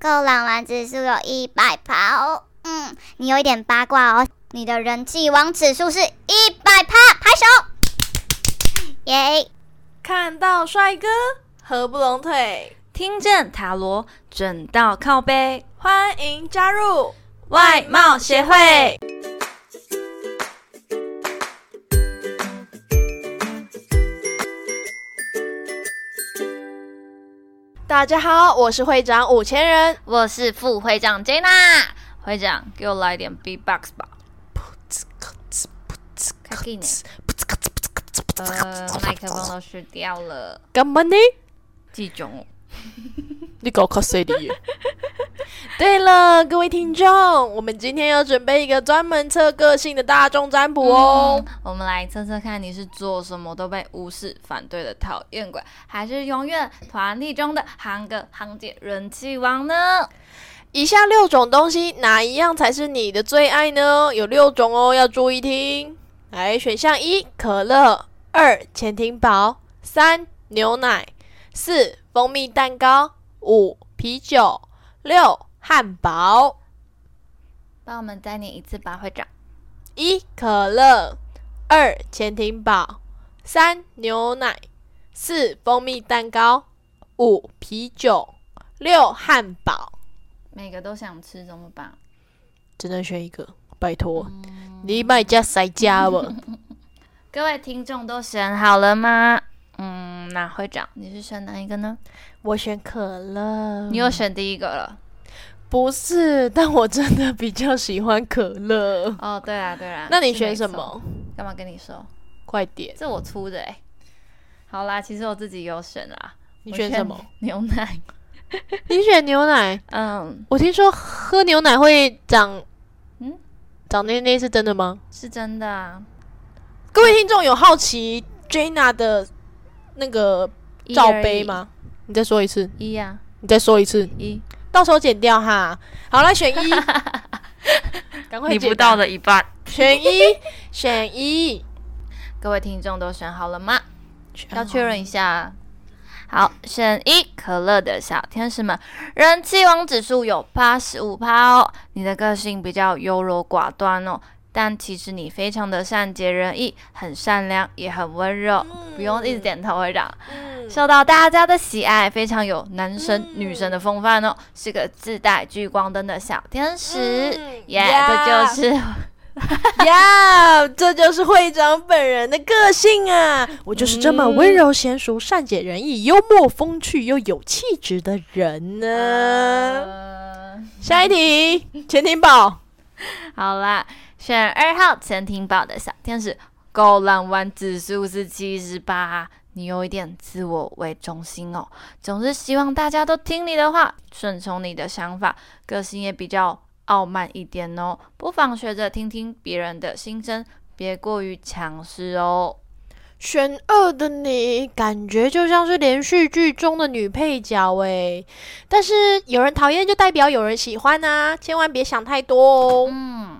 够狼丸指数有一百趴哦。嗯，你有一点八卦哦。你的人气王指数是一百趴，拍手！耶！看到帅哥合不拢腿，听见塔罗准到靠背，欢迎加入外貌协会。大家好，我是会长五千人，我是副会长 Jenna。会长，给我来点 B-box 吧。开给你。呃，麦克风都失掉了。干嘛呢？记中。你搞卡谁的？对了，各位听众，我们今天要准备一个专门测个性的大众占卜哦。我们来测测看，你是做什么都被无视、反对的讨厌鬼，还是永远团体中的行哥、行姐、人气王呢？以下六种东西，哪一样才是你的最爱呢？有六种哦，要注意听。来，选项一：可乐；二：潜艇堡；三：牛奶；四：蜂蜜蛋糕；五：啤酒；六：汉堡。帮我们再念一次吧，会长。一：可乐；二：潜艇堡；三：牛奶；四：蜂蜜蛋糕；五：啤酒；六：汉堡。每个都想吃怎么办？只能选一个，拜托，你买家塞家吧。各位听众都选好了吗？嗯，那会长你是选哪一个呢？我选可乐。你又选第一个了？不是，但我真的比较喜欢可乐。哦，对啊，对啊。那你选什么？干嘛跟你说？快点，这我出的哎。好啦，其实我自己有选啦。你选什么？牛奶。你选牛奶？嗯，我听说喝牛奶会长，嗯，长内内是真的吗？是真的啊。各位听众有好奇 Jenna 的那个罩杯吗？你再说一次。一呀。你再说一次。一。到时候剪掉哈。好，来选一。赶快你不到的一半。选一，选一。各位听众都选好了吗？要确认一下。好，选一可乐的小天使们，人气王指数有八十五趴哦。你的个性比较优柔寡断哦，但其实你非常的善解人意，很善良，也很温柔。不用一直点头会长，受到大家的喜爱，非常有男神女神的风范哦，是个自带聚光灯的小天使。耶，这就是。呀，这就是会长本人的个性啊！我就是这么温柔娴熟、善解人意、幽默风趣又有气质的人呢。下一题，潜艇堡。好啦，选二号潜艇堡的小天使，够浪漫指数是七十八。你有一点自我为中心哦，总是希望大家都听你的话，顺从你的想法，个性也比较。傲慢一点哦，不妨学着听听别人的心声，别过于强势哦。选二的你，感觉就像是连续剧中的女配角诶，但是有人讨厌就代表有人喜欢啊，千万别想太多哦。嗯，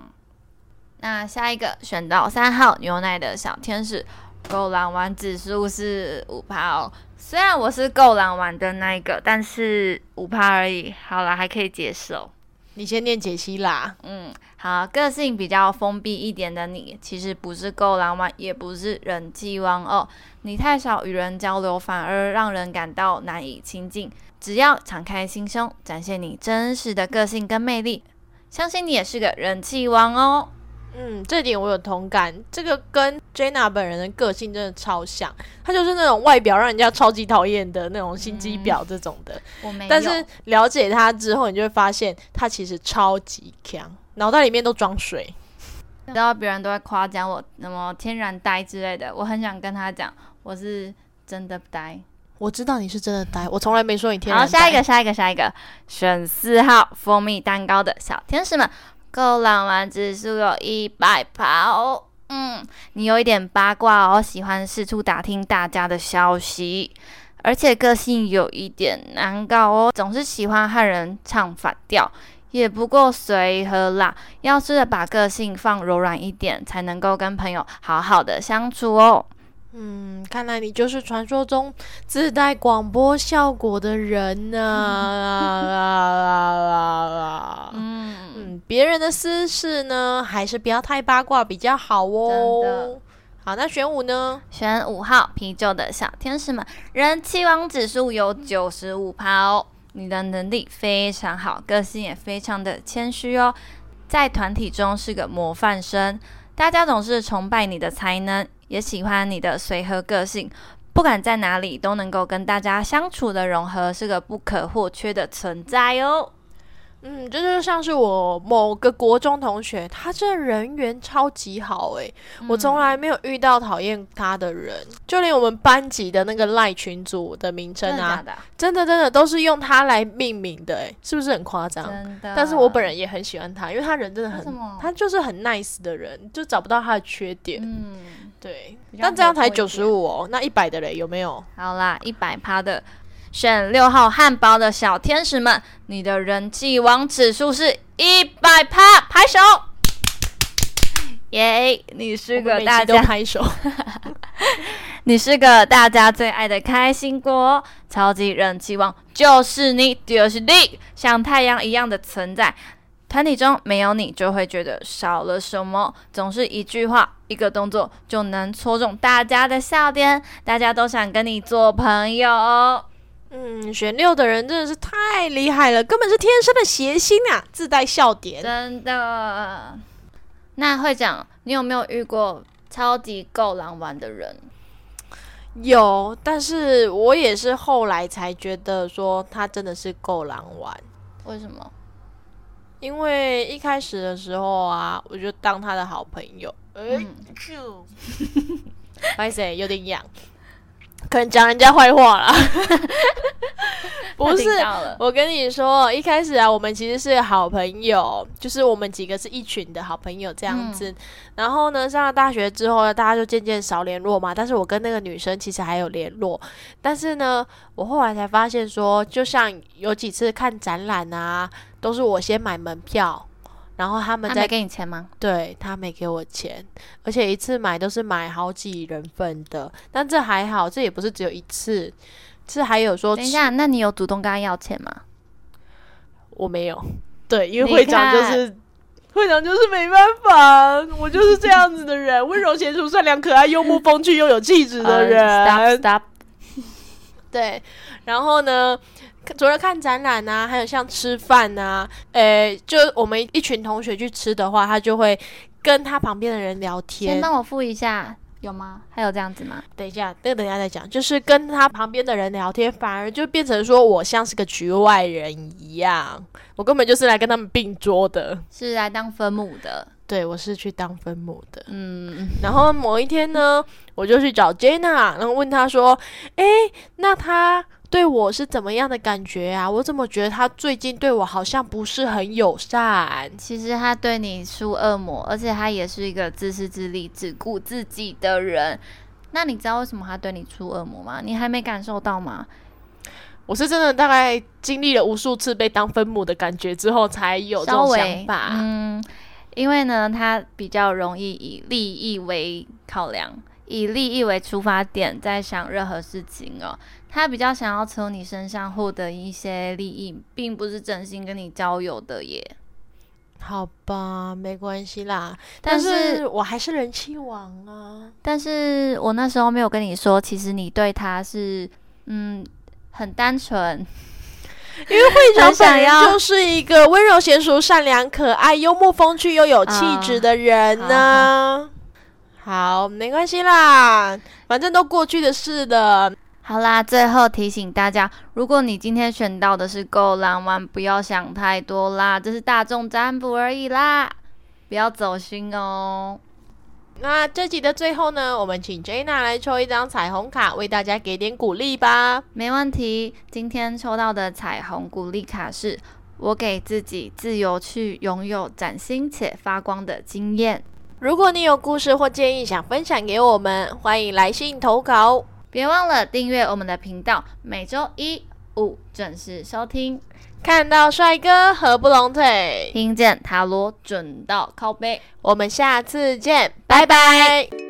那下一个选到三号牛奶的小天使，够狼丸指数是五趴哦。虽然我是够狼丸的那一个，但是五趴而已，好了，还可以接受。你先念解析啦。嗯，好，个性比较封闭一点的你，其实不是够浪漫，也不是人气王哦。你太少与人交流，反而让人感到难以亲近。只要敞开心胸，展现你真实的个性跟魅力，相信你也是个人气王哦。嗯，这点我有同感。这个跟 Jenna 本人的个性真的超像，她就是那种外表让人家超级讨厌的那种心机婊这种的。我没但是了解她之后，你就会发现她其实超级强，脑袋里面都装水。然后别人都在夸奖我，什么天然呆之类的，我很想跟他讲，我是真的呆。我知道你是真的呆，我从来没说你天然。好，下一个，下一个，下一个，选四号蜂蜜蛋糕的小天使们。够浪漫指数有一百趴哦，嗯，你有一点八卦哦，喜欢四处打听大家的消息，而且个性有一点难搞哦，总是喜欢和人唱反调，也不够随和啦，要试着把个性放柔软一点，才能够跟朋友好好的相处哦。嗯，看来你就是传说中自带广播效果的人呢。别 人的私事呢，还是不要太八卦比较好哦。真的好，那选五呢？选五号啤酒的小天使们，人气王指数有九十五趴哦。你的能力非常好，个性也非常的谦虚哦，在团体中是个模范生，大家总是崇拜你的才能，也喜欢你的随和个性。不管在哪里都能够跟大家相处的融合，是个不可或缺的存在哦。嗯，这就像是我某个国中同学，他这人缘超级好诶、我从来没有遇到讨厌他的人，就连我们班级的那个赖群组的名称啊真的？真的真的都是用他来命名的诶、是不是很夸张？但是我本人也很喜欢他，因为他人真的很？他就是很 nice 的人，就找不到他的缺点。嗯，对，比较但这样才九十五哦，那一百的嘞有没有？好啦，一百趴的选六号汉堡的小天使们，你的人气王指数是一百趴，拍手！耶、你是个大家，拍手。你是个大家最爱的开心果，超级人气王就是你，就是你，像太阳一样的存在。团体中没有你，就会觉得少了什么。总是一句话、一个动作就能戳中大家的笑点，大家都想跟你做朋友。嗯，选六的人真的是太厉害了，根本是天生的谐星啊，自带笑点。真的。那会长，你有没有遇过超级够狼玩的人？有，但是我也是后来才觉得说他真的是够狼玩，为什么？因为一开始的时候啊，我就当他的好朋友。哎、嗯，就，不好意思，有点痒，可能讲人家坏话啦。不是我跟你说，一开始啊，我们其实是好朋友，就是我们几个是一群的好朋友这样子。然后呢，上了大学之后呢，大家就渐渐少联络嘛。但是我跟那个女生其实还有联络。但是呢，我后来才发现说，就像有几次看展览啊，都是我先买门票，然后他们再给你钱吗？对他没给我钱，而且一次买都是买好几人份的。但这还好，这也不是只有一次，这还有说等一下，那你有主动跟他要钱吗？我没有，对，因为会长就是会长就是没办法，我就是这样子的人，温柔贤淑、善良、可爱、幽默、风趣又有气质的 人。stop。对，然后呢，除了看展览啊，还有像吃饭啊，呃，就我们一群同学去吃的话，他就会跟他旁边的人聊天先。帮我付一下，有吗？还有这样子吗？等一下，那个等一下再讲，就是跟他旁边的人聊天，反而就变成说我像是个局外人一样，我根本就是来跟他们并桌的。是来当分母的。对，我是去当分母的。嗯，然后某一天呢，我就去找 Jenna，然后问他说：“诶，那他对我是怎么样的感觉啊？我怎么觉得他最近对我好像不是很友善？其实他对你出恶魔，而且他也是一个自私自利、只顾自己的人。那你知道为什么他对你出恶魔吗？你还没感受到吗？我是真的大概经历了无数次被当分母的感觉之后，才有这种想法。嗯，因为呢，他比较容易以利益为考量，以利益为出发点，在想任何事情哦。他比较想要从你身上获得一些利益，并不是真心跟你交友的耶。好吧，没关系啦，但但是是我还是人气王啊。但是我那时候没有跟你说，其实你对他是嗯很单纯，因为会长想本人要就是一个温柔娴熟、善良、可爱、幽默风趣又有气质的人呢、好，没关系啦，反正都过去的事了。好啦，最后提醒大家，如果你今天选到的是够浪漫，不要想太多啦，这是大众占卜而已啦，不要走心哦。那这集的最后呢，我们请 Jenna 来抽一张彩虹卡，为大家给点鼓励吧。没问题，今天抽到的彩虹鼓励卡是我给自己自由去拥有崭新且发光的经验。如果你有故事或建议想分享给我们，欢迎来信投稿。别忘了订阅我们的频道，每周一、五准时收听。看到帅哥合不拢腿，听见塔罗准到靠背。我们下次见，拜拜